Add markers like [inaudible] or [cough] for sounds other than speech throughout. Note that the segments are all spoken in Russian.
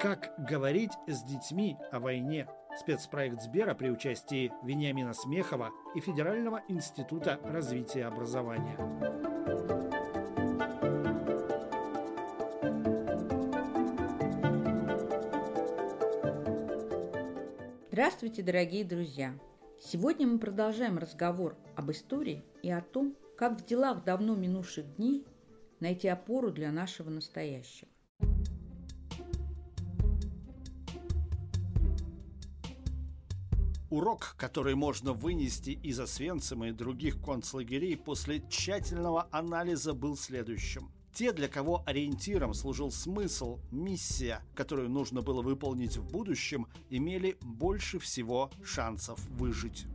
Как говорить с детьми о войне? Спецпроект Сбера при участии Вениамина Смехова и Федерального института развития образования. Здравствуйте, дорогие друзья! Сегодня мы продолжаем разговор об истории и о том, как в делах давно минувших дней найти опору для нашего настоящего. Урок, который можно вынести из Освенцима и других концлагерей после тщательного анализа был следующим. Те, для кого ориентиром служил смысл, миссия, которую нужно было выполнить в будущем, имели больше всего шансов выжить.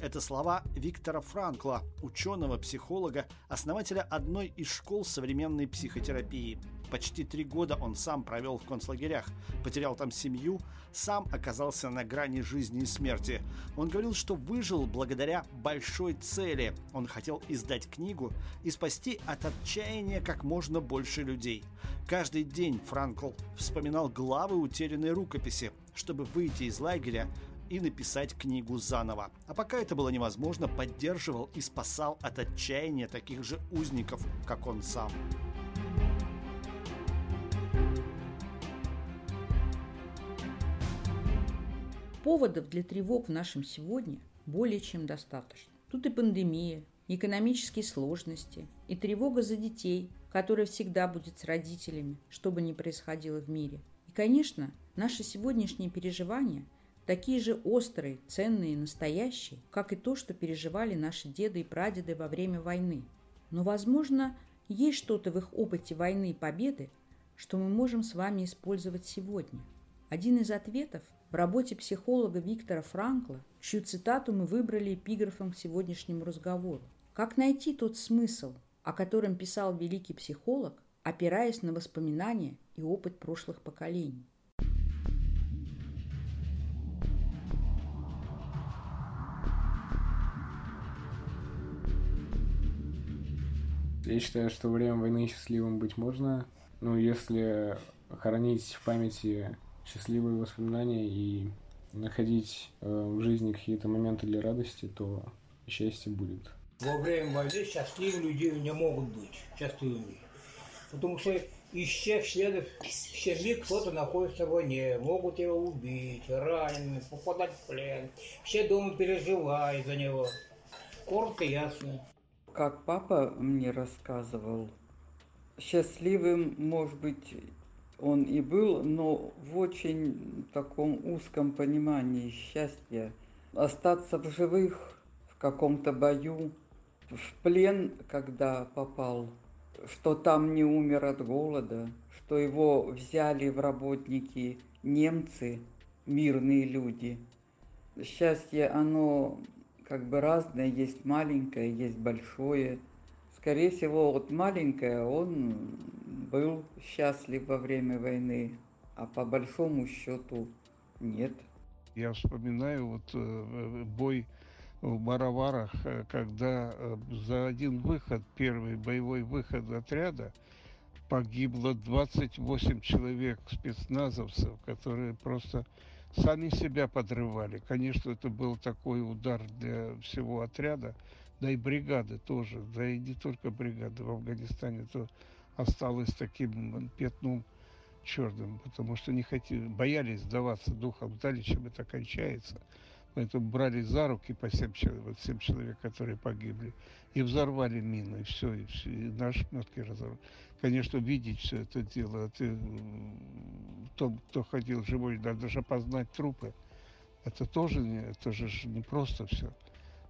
Это слова Виктора Франкла, ученого-психолога, основателя одной из школ современной психотерапии. Почти три года он сам провел в концлагерях, потерял там семью, сам оказался на грани жизни и смерти. Он говорил, что выжил благодаря большой цели. Он хотел издать книгу и спасти от отчаяния как можно больше людей. Каждый день Франкл вспоминал главы утерянной рукописи, чтобы выйти из лагеря и написать книгу заново. А пока это было невозможно, поддерживал и спасал от отчаяния таких же узников, как он сам. Поводов для тревог в нашем сегодня более чем достаточно. Тут и пандемия, и экономические сложности, и тревога за детей, которая всегда будет с родителями, что бы ни происходило в мире. И, конечно, наши сегодняшние переживания – такие же острые, ценные, настоящие, как и то, что переживали наши деды и прадеды во время войны. Но, возможно, есть что-то в их опыте войны и победы, что мы можем с вами использовать сегодня. Один из ответов в работе психолога Виктора Франкла, чью цитату мы выбрали эпиграфом к сегодняшнему разговору. Как найти тот смысл, о котором писал великий психолог, опираясь на воспоминания и опыт прошлых поколений? Я считаю, что время войны счастливым быть можно, но если хранить в памяти счастливые воспоминания и находить э, в жизни какие-то моменты для радости, то счастье будет. Во время войны счастливые люди не могут быть счастливыми. Потому что из всех членов семьи кто-то находится в войне, могут его убить, ранены, попадать в плен. Все дома переживают за него. Коротко ясно как папа мне рассказывал, счастливым, может быть, он и был, но в очень таком узком понимании счастья. Остаться в живых в каком-то бою, в плен, когда попал, что там не умер от голода, что его взяли в работники немцы, мирные люди. Счастье, оно как бы разное, есть маленькое, есть большое. Скорее всего, вот маленькое он был счастлив во время войны, а по большому счету нет. Я вспоминаю вот э, бой в Мараварах, э, когда э, за один выход, первый боевой выход отряда, погибло 28 человек спецназовцев, которые просто сами себя подрывали. Конечно, это был такой удар для всего отряда, да и бригады тоже, да и не только бригады в Афганистане, то осталось таким пятном черным, потому что не хотели, боялись сдаваться духом, знали, чем это кончается. Поэтому брали за руки по семь человек, вот семь человек, которые погибли, и взорвали мины, все, и, все, и на шметки разорвали. Конечно, видеть все это дело, ты, том, кто ходил живой, надо даже опознать трупы. Это тоже не, это же не просто все.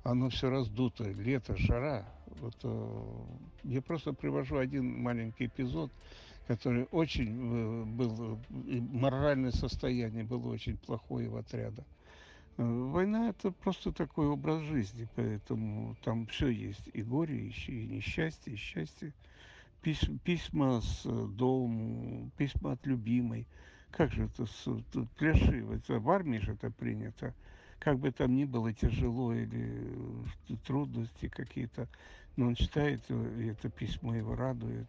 Оно все раздуто, лето, жара. Вот, э, я просто привожу один маленький эпизод, который очень э, был, э, моральное состояние было очень плохое в отряда. Э, война – это просто такой образ жизни, поэтому там все есть. И горе, и, несчастье, и счастье. Письма, с э, дому, письма от любимой. Как же это пляши, это в армии же это принято. Как бы там ни было тяжело или э, трудности какие-то, но он читает это письмо, его радует,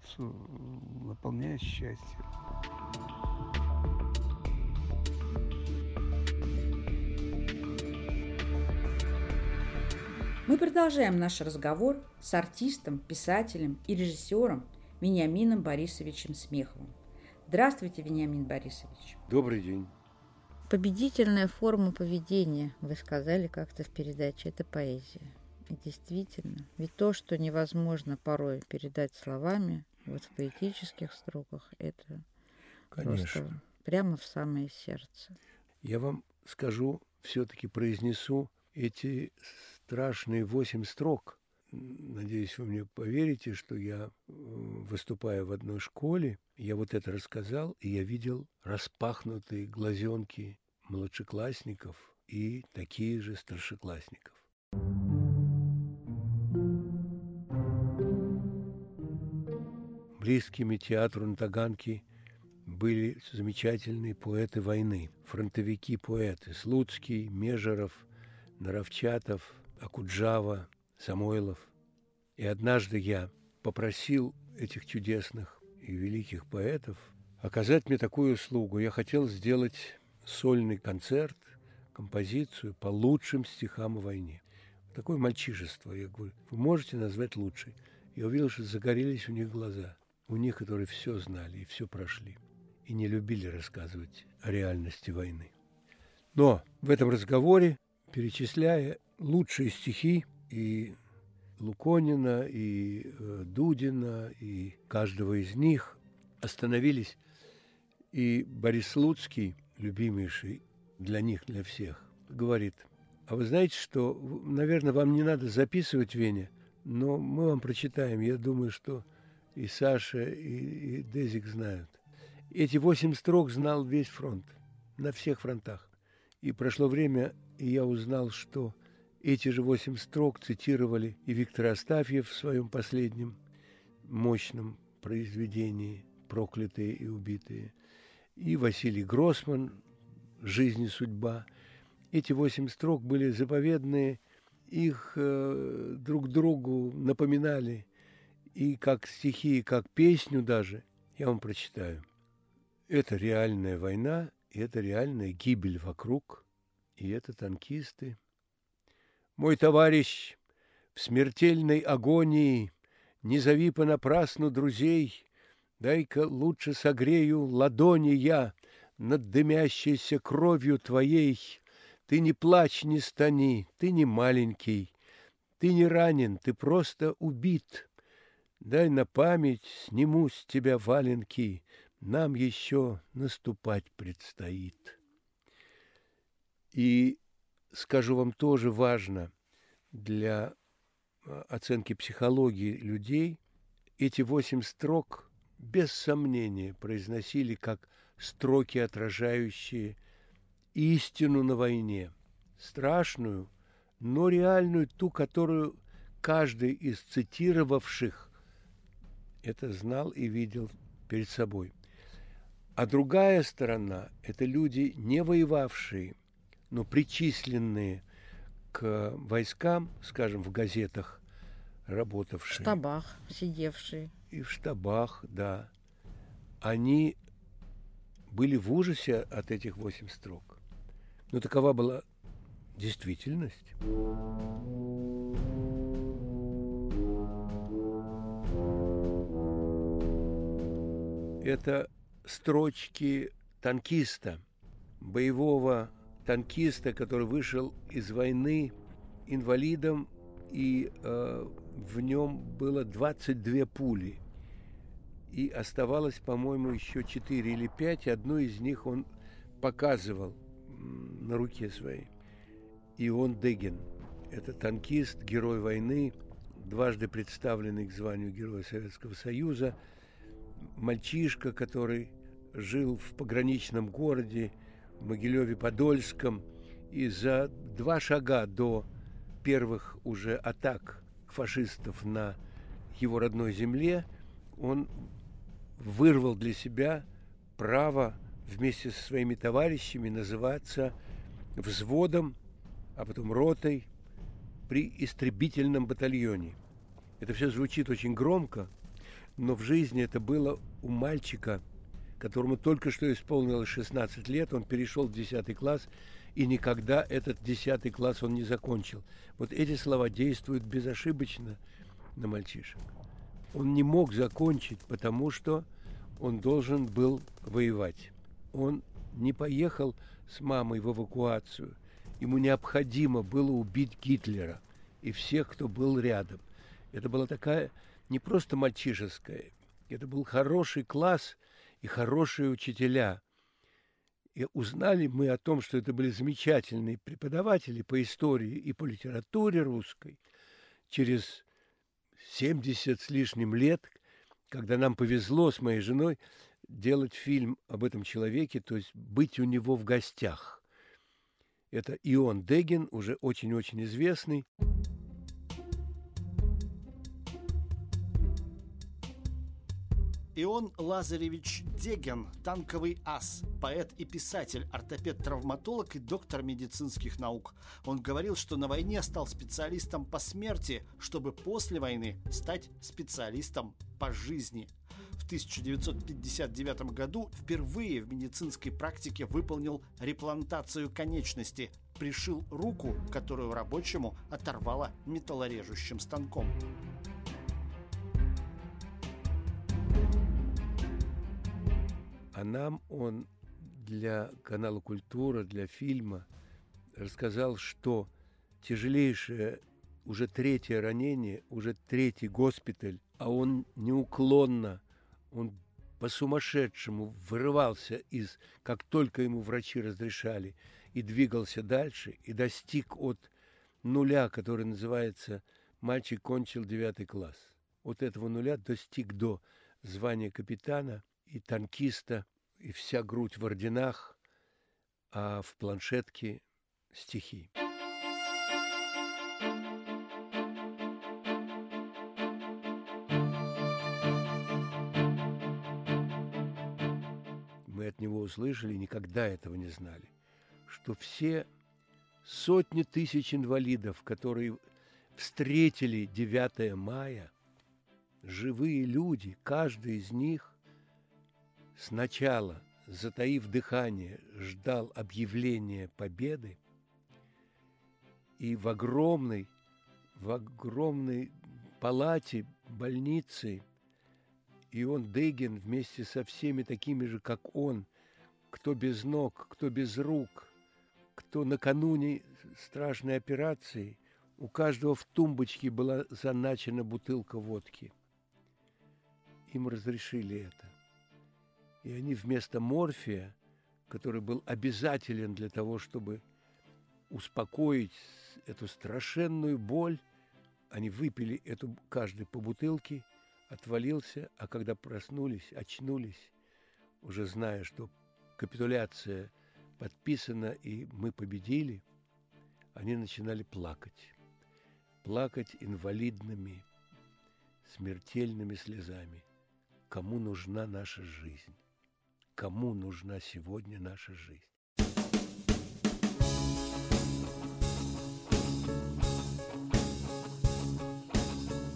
наполняет счастьем. Мы продолжаем наш разговор с артистом, писателем и режиссером Вениамином Борисовичем Смеховым. Здравствуйте, Вениамин Борисович. Добрый день. Победительная форма поведения, вы сказали как-то в передаче, это поэзия. И действительно, ведь то, что невозможно порой передать словами, вот в поэтических строках, это Конечно. просто прямо в самое сердце. Я вам скажу, все-таки произнесу эти страшные восемь строк. Надеюсь, вы мне поверите, что я, выступая в одной школе, я вот это рассказал, и я видел распахнутые глазенки младшеклассников и такие же старшеклассников. Близкими театру на Таганке были замечательные поэты войны, фронтовики-поэты Слуцкий, Межеров, Наровчатов, Акуджава, Самойлов. И однажды я попросил этих чудесных и великих поэтов оказать мне такую услугу. Я хотел сделать сольный концерт, композицию по лучшим стихам о войне. Такое мальчишество. Я говорю, вы можете назвать лучший? Я увидел, что загорелись у них глаза. У них, которые все знали и все прошли. И не любили рассказывать о реальности войны. Но в этом разговоре, перечисляя лучшие стихи и Луконина, и э, Дудина, и каждого из них остановились. И Борис Луцкий, любимейший для них, для всех, говорит, а вы знаете, что, наверное, вам не надо записывать Веня, но мы вам прочитаем. Я думаю, что и Саша, и, и Дезик знают. Эти восемь строк знал весь фронт, на всех фронтах. И прошло время, и я узнал, что эти же восемь строк цитировали и Виктор Астафьев в своем последнем мощном произведении «Проклятые и убитые», и Василий Гроссман «Жизнь и судьба». Эти восемь строк были заповедные, их э, друг другу напоминали и как стихи, и как песню даже. Я вам прочитаю. Это реальная война, и это реальная гибель вокруг, и это танкисты – мой товарищ, в смертельной агонии Не зови понапрасну друзей, Дай-ка лучше согрею ладони я Над дымящейся кровью твоей. Ты не плачь, не стани, ты не маленький, Ты не ранен, ты просто убит. Дай на память сниму с тебя валенки, Нам еще наступать предстоит. И скажу вам, тоже важно для а, оценки психологии людей, эти восемь строк без сомнения произносили как строки, отражающие истину на войне, страшную, но реальную, ту, которую каждый из цитировавших это знал и видел перед собой. А другая сторона – это люди, не воевавшие, но причисленные к войскам, скажем, в газетах работавшие. В штабах сидевшие. И в штабах, да. Они были в ужасе от этих восемь строк. Но такова была действительность. Это строчки танкиста, боевого танкиста, который вышел из войны инвалидом, и э, в нем было 22 пули. И оставалось, по-моему, еще 4 или 5. Одну из них он показывал на руке своей. И он Дегин. Это танкист, герой войны, дважды представленный к званию Героя Советского Союза, мальчишка, который жил в пограничном городе, Могилеве-Подольском, и за два шага до первых уже атак фашистов на его родной земле он вырвал для себя право вместе со своими товарищами называться взводом, а потом ротой при истребительном батальоне. Это все звучит очень громко, но в жизни это было у мальчика – которому только что исполнилось 16 лет, он перешел в 10 класс и никогда этот десятый класс он не закончил. Вот эти слова действуют безошибочно на мальчишек. Он не мог закончить, потому что он должен был воевать. Он не поехал с мамой в эвакуацию. Ему необходимо было убить Гитлера и всех, кто был рядом. Это была такая не просто мальчишеская, это был хороший класс и хорошие учителя. И узнали мы о том, что это были замечательные преподаватели по истории и по литературе русской через 70 с лишним лет, когда нам повезло с моей женой делать фильм об этом человеке, то есть быть у него в гостях. Это Ион Дегин, уже очень-очень известный. Ион Лазаревич Деген – танковый ас, поэт и писатель, ортопед-травматолог и доктор медицинских наук. Он говорил, что на войне стал специалистом по смерти, чтобы после войны стать специалистом по жизни. В 1959 году впервые в медицинской практике выполнил реплантацию конечности, пришил руку, которую рабочему оторвало металлорежущим станком. А нам он для канала «Культура», для фильма рассказал, что тяжелейшее уже третье ранение, уже третий госпиталь, а он неуклонно, он по-сумасшедшему вырывался из, как только ему врачи разрешали, и двигался дальше, и достиг от нуля, который называется «мальчик кончил девятый класс». От этого нуля достиг до звания капитана – и танкиста, и вся грудь в орденах, а в планшетке стихи. Мы от него услышали, никогда этого не знали, что все сотни тысяч инвалидов, которые встретили 9 мая, живые люди, каждый из них сначала, затаив дыхание, ждал объявления победы, и в огромной, в огромной палате больницы и он Дегин вместе со всеми такими же, как он, кто без ног, кто без рук, кто накануне страшной операции, у каждого в тумбочке была заначена бутылка водки. Им разрешили это. И они вместо морфия, который был обязателен для того, чтобы успокоить эту страшенную боль, они выпили эту каждый по бутылке, отвалился, а когда проснулись, очнулись, уже зная, что капитуляция подписана и мы победили, они начинали плакать. Плакать инвалидными, смертельными слезами. Кому нужна наша жизнь? Кому нужна сегодня наша жизнь.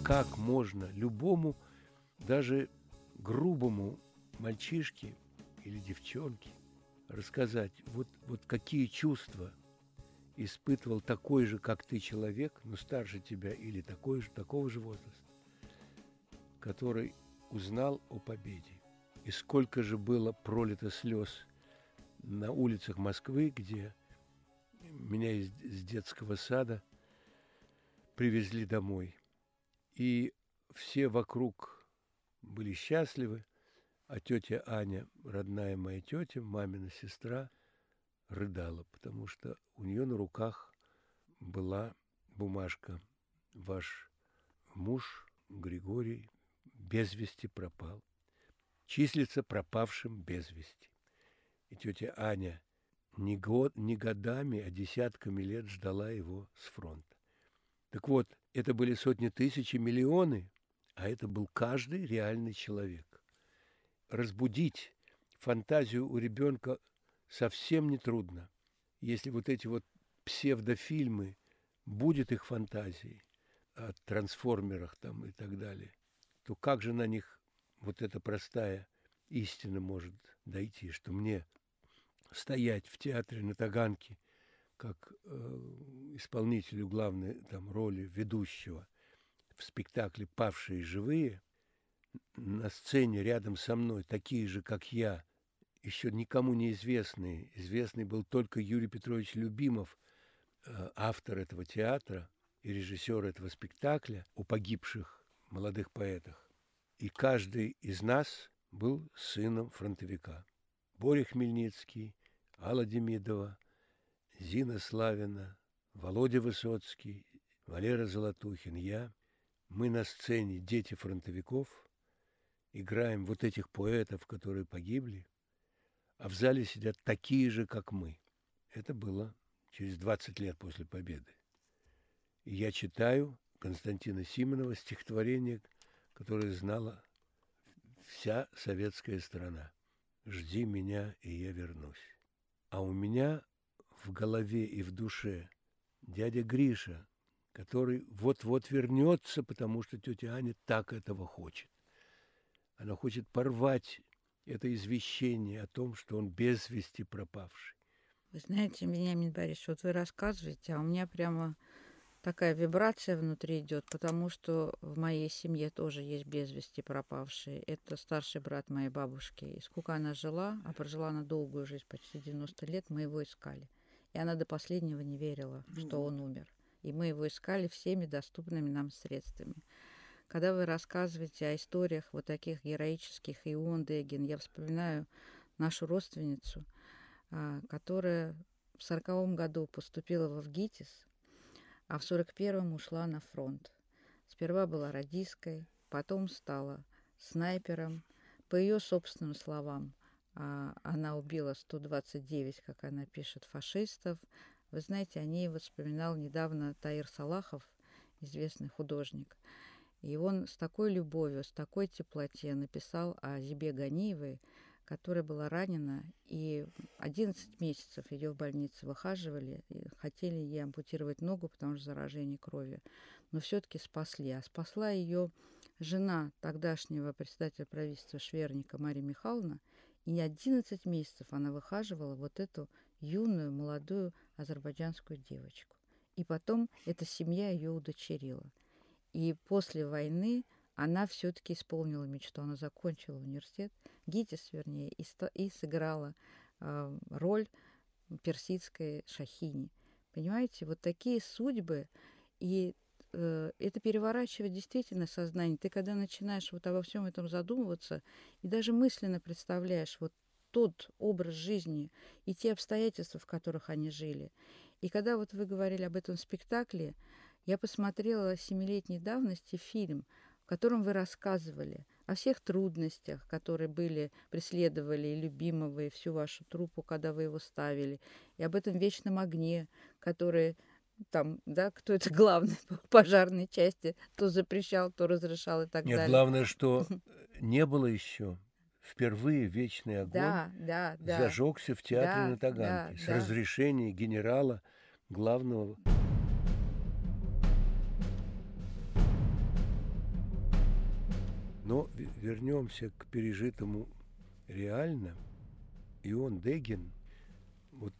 Как можно любому, даже грубому мальчишке или девчонке рассказать, вот, вот какие чувства испытывал такой же, как ты человек, но старше тебя или такой же, такого же возраста, который узнал о победе. И сколько же было пролито слез на улицах Москвы, где меня из, из детского сада привезли домой. И все вокруг были счастливы, а тетя Аня, родная моя тетя, мамина сестра, рыдала, потому что у нее на руках была бумажка. Ваш муж Григорий без вести пропал числится пропавшим без вести. И тетя Аня не, год, не годами, а десятками лет ждала его с фронта. Так вот, это были сотни тысяч и миллионы, а это был каждый реальный человек. Разбудить фантазию у ребенка совсем не трудно. Если вот эти вот псевдофильмы будет их фантазией о трансформерах там и так далее, то как же на них вот эта простая истина может дойти, что мне стоять в театре на Таганке как э, исполнителю главной там, роли ведущего в спектакле «Павшие живые», на сцене рядом со мной такие же, как я, еще никому не известные. Известный был только Юрий Петрович Любимов, э, автор этого театра и режиссер этого спектакля о погибших молодых поэтах. И каждый из нас был сыном фронтовика. Боря Хмельницкий, Алла Демидова, Зина Славина, Володя Высоцкий, Валера Золотухин, я. Мы на сцене дети фронтовиков, играем вот этих поэтов, которые погибли, а в зале сидят такие же, как мы. Это было через 20 лет после победы. И я читаю Константина Симонова стихотворение, которое знала вся советская страна. «Жди меня, и я вернусь». А у меня в голове и в душе дядя Гриша, который вот-вот вернется, потому что тетя Аня так этого хочет. Она хочет порвать это извещение о том, что он без вести пропавший. Вы знаете, Вениамин Борисович, вот вы рассказываете, а у меня прямо такая вибрация внутри идет, потому что в моей семье тоже есть без вести пропавшие. Это старший брат моей бабушки. И сколько она жила, а прожила она долгую жизнь, почти 90 лет, мы его искали. И она до последнего не верила, что он умер. И мы его искали всеми доступными нам средствами. Когда вы рассказываете о историях вот таких героических, Ион Дегин, я вспоминаю нашу родственницу, а, которая в сороковом году поступила в ГИТИС, а в сорок первом ушла на фронт. Сперва была радисткой, потом стала снайпером. По ее собственным словам, а, она убила 129, как она пишет, фашистов. Вы знаете, о ней вспоминал недавно Таир Салахов, известный художник. И он с такой любовью, с такой теплоте написал о Зибе Ганиевой, которая была ранена, и 11 месяцев ее в больнице выхаживали, хотели ей ампутировать ногу, потому что заражение крови, но все-таки спасли. А спасла ее жена тогдашнего председателя правительства Шверника Мария Михайловна, и не 11 месяцев она выхаживала вот эту юную, молодую азербайджанскую девочку. И потом эта семья ее удочерила – и после войны она все-таки исполнила мечту. Она закончила университет, ГИТИС, вернее, и, и сыграла э, роль персидской шахини. Понимаете, вот такие судьбы, и э, это переворачивает действительно сознание. Ты когда начинаешь вот обо всем этом задумываться, и даже мысленно представляешь вот тот образ жизни и те обстоятельства, в которых они жили. И когда вот вы говорили об этом спектакле, я посмотрела семилетней давности фильм, в котором вы рассказывали о всех трудностях, которые были, преследовали и любимого, и всю вашу труппу, когда вы его ставили, и об этом вечном огне, который там, да, кто это главный [laughs] по пожарной части, то запрещал, то разрешал и так Нет, далее. Нет, главное, что не было еще впервые вечный огонь да, да, да. зажегся в театре да, на Таганке да, с да. разрешения генерала главного Но вернемся к пережитому реально. И он, Дегин, вот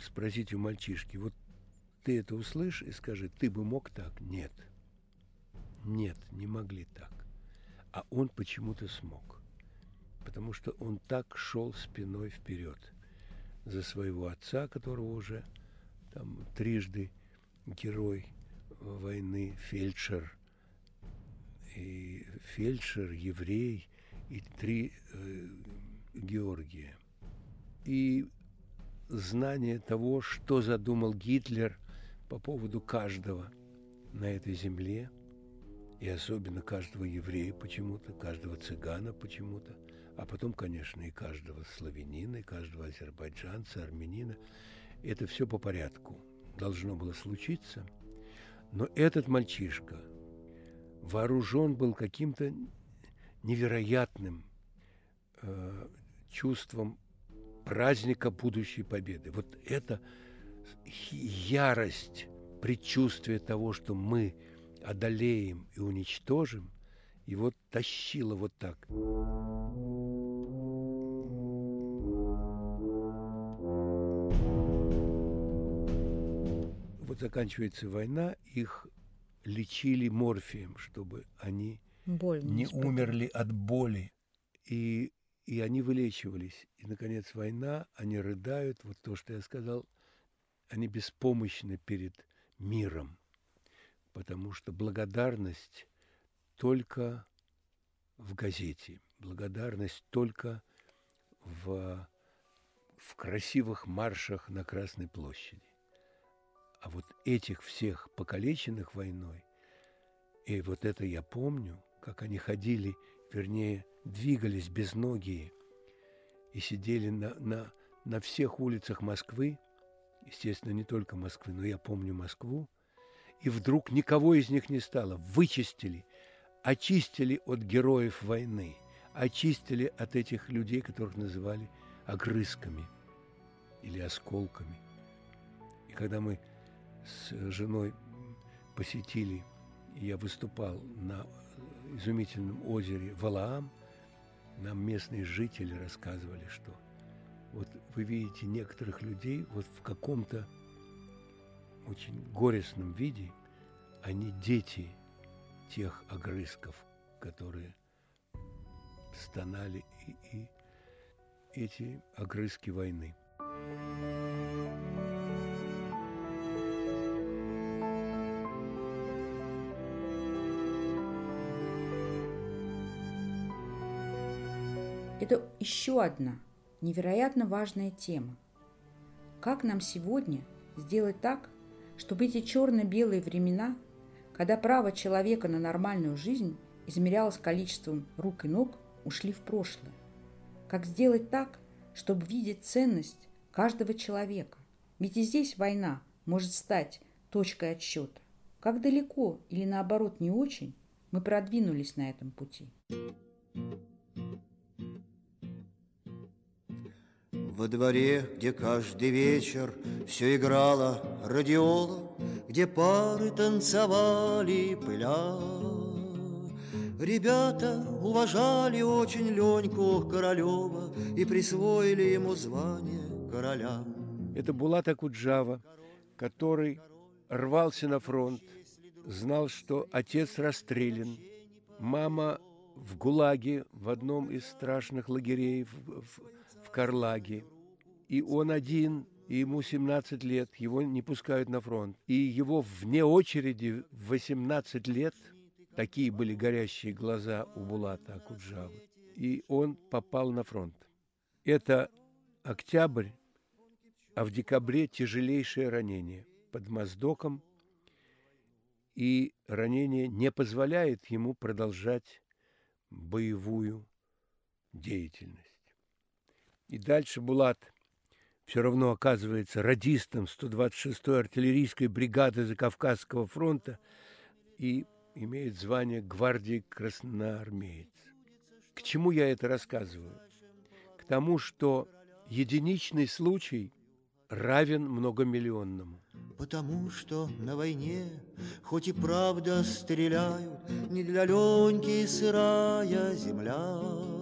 спросить у мальчишки, вот ты это услышь и скажи, ты бы мог так? Нет. Нет, не могли так. А он почему-то смог. Потому что он так шел спиной вперед за своего отца, которого уже там трижды герой войны, фельдшер – и фельдшер, еврей и три э, Георгия. И знание того, что задумал Гитлер по поводу каждого на этой земле, и особенно каждого еврея почему-то, каждого цыгана почему-то, а потом, конечно, и каждого славянина, и каждого азербайджанца, армянина. Это все по порядку должно было случиться. Но этот мальчишка – вооружен был каким-то невероятным э, чувством праздника будущей победы. Вот это ярость, предчувствие того, что мы одолеем и уничтожим, его тащило вот так. вот заканчивается война, их лечили морфием, чтобы они Боль не испытывать. умерли от боли. И, и они вылечивались. И, наконец, война, они рыдают, вот то, что я сказал, они беспомощны перед миром, потому что благодарность только в газете, благодарность только в, в красивых маршах на Красной площади. А вот этих всех покалеченных войной, и вот это я помню, как они ходили, вернее, двигались без ноги и сидели на, на, на всех улицах Москвы, естественно, не только Москвы, но я помню Москву, и вдруг никого из них не стало. Вычистили, очистили от героев войны, очистили от этих людей, которых называли огрызками или осколками. И когда мы с женой посетили, я выступал на изумительном озере Валаам, нам местные жители рассказывали, что вот вы видите некоторых людей вот в каком-то очень горестном виде, они дети тех огрызков, которые стонали и, и эти огрызки войны. Это еще одна невероятно важная тема. Как нам сегодня сделать так, чтобы эти черно-белые времена, когда право человека на нормальную жизнь измерялось количеством рук и ног, ушли в прошлое? Как сделать так, чтобы видеть ценность каждого человека? Ведь и здесь война может стать точкой отсчета. Как далеко или наоборот не очень мы продвинулись на этом пути? Во дворе, где каждый вечер все играло радиола, Где пары танцевали пыля. Ребята уважали очень Леньку Королева И присвоили ему звание короля. Это Булат Акуджава, который рвался на фронт, знал, что отец расстрелян, мама в ГУЛАГе, в одном из страшных лагерей в, в Карлаге. И он один, и ему 17 лет, его не пускают на фронт. И его вне очереди в 18 лет, такие были горящие глаза у Булата Акуджавы, и он попал на фронт. Это октябрь, а в декабре тяжелейшее ранение под Моздоком, и ранение не позволяет ему продолжать боевую деятельность. И дальше Булат все равно оказывается радистом 126-й артиллерийской бригады Закавказского фронта и имеет звание гвардии красноармеец. К чему я это рассказываю? К тому, что единичный случай равен многомиллионному. Потому что на войне, хоть и правда стреляют, Не для Леньки сырая земля.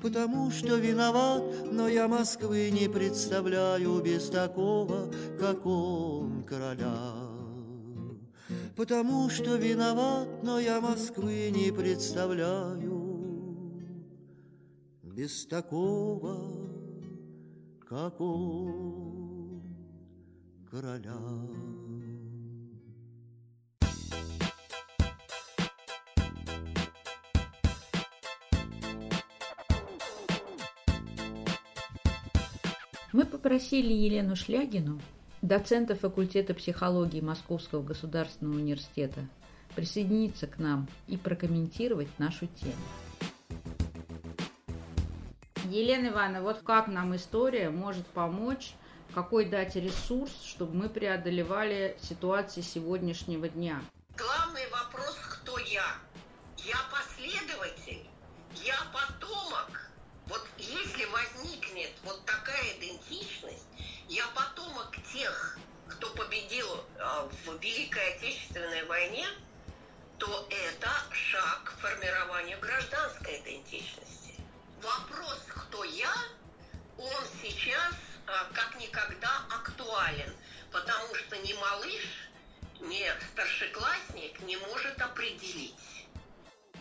Потому что виноват, но я Москвы не представляю Без такого, как он, короля. Потому что виноват, но я Москвы не представляю Без такого, как он, короля. Мы попросили Елену Шлягину, доцента факультета психологии Московского государственного университета, присоединиться к нам и прокомментировать нашу тему. Елена Ивановна, вот как нам история может помочь, какой дать ресурс, чтобы мы преодолевали ситуации сегодняшнего дня? Главный вопрос, кто я? Я последователь? Я потомок? Такая идентичность, я потомок тех, кто победил э, в Великой Отечественной войне, то это шаг к формированию гражданской идентичности. Вопрос, кто я, он сейчас э, как никогда актуален, потому что ни малыш, ни старшеклассник не может определить.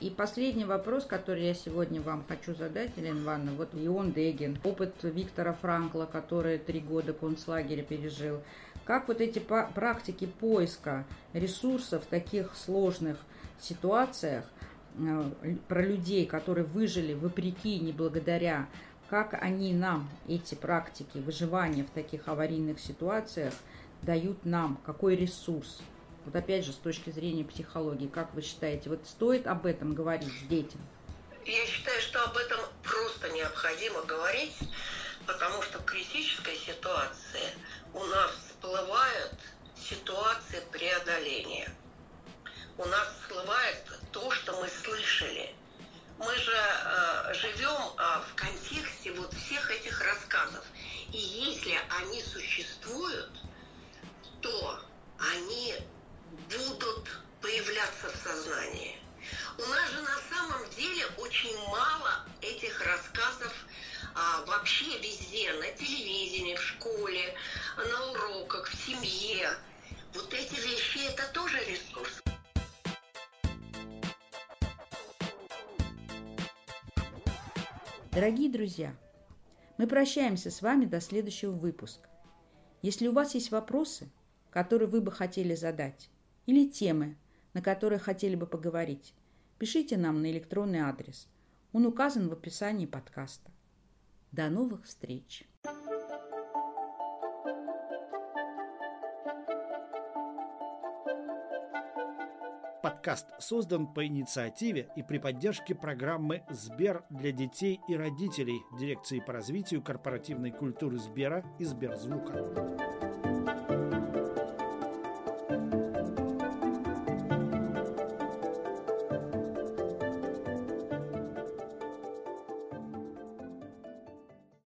И последний вопрос, который я сегодня вам хочу задать, Елена Ивановна. Вот Ион Дегин, опыт Виктора Франкла, который три года концлагеря пережил. Как вот эти практики поиска ресурсов в таких сложных ситуациях э, про людей, которые выжили вопреки, не благодаря, как они нам, эти практики выживания в таких аварийных ситуациях, дают нам, какой ресурс? Вот опять же, с точки зрения психологии, как вы считаете, вот стоит об этом говорить с детям? Я считаю, что об этом просто необходимо говорить, потому что в критической ситуации у нас всплывают ситуации преодоления. У нас всплывает то, что мы слышали. Мы же э, живем э, в контексте вот всех этих рассказов. И если они существуют, то они будут появляться в сознании. У нас же на самом деле очень мало этих рассказов а, вообще везде, на телевидении, в школе, на уроках, в семье. Вот эти вещи это тоже ресурс. Дорогие друзья, мы прощаемся с вами до следующего выпуска. Если у вас есть вопросы, которые вы бы хотели задать, или темы, на которые хотели бы поговорить, пишите нам на электронный адрес. Он указан в описании подкаста. До новых встреч! Подкаст создан по инициативе и при поддержке программы «Сбер для детей и родителей» Дирекции по развитию корпоративной культуры Сбера и Сберзвука.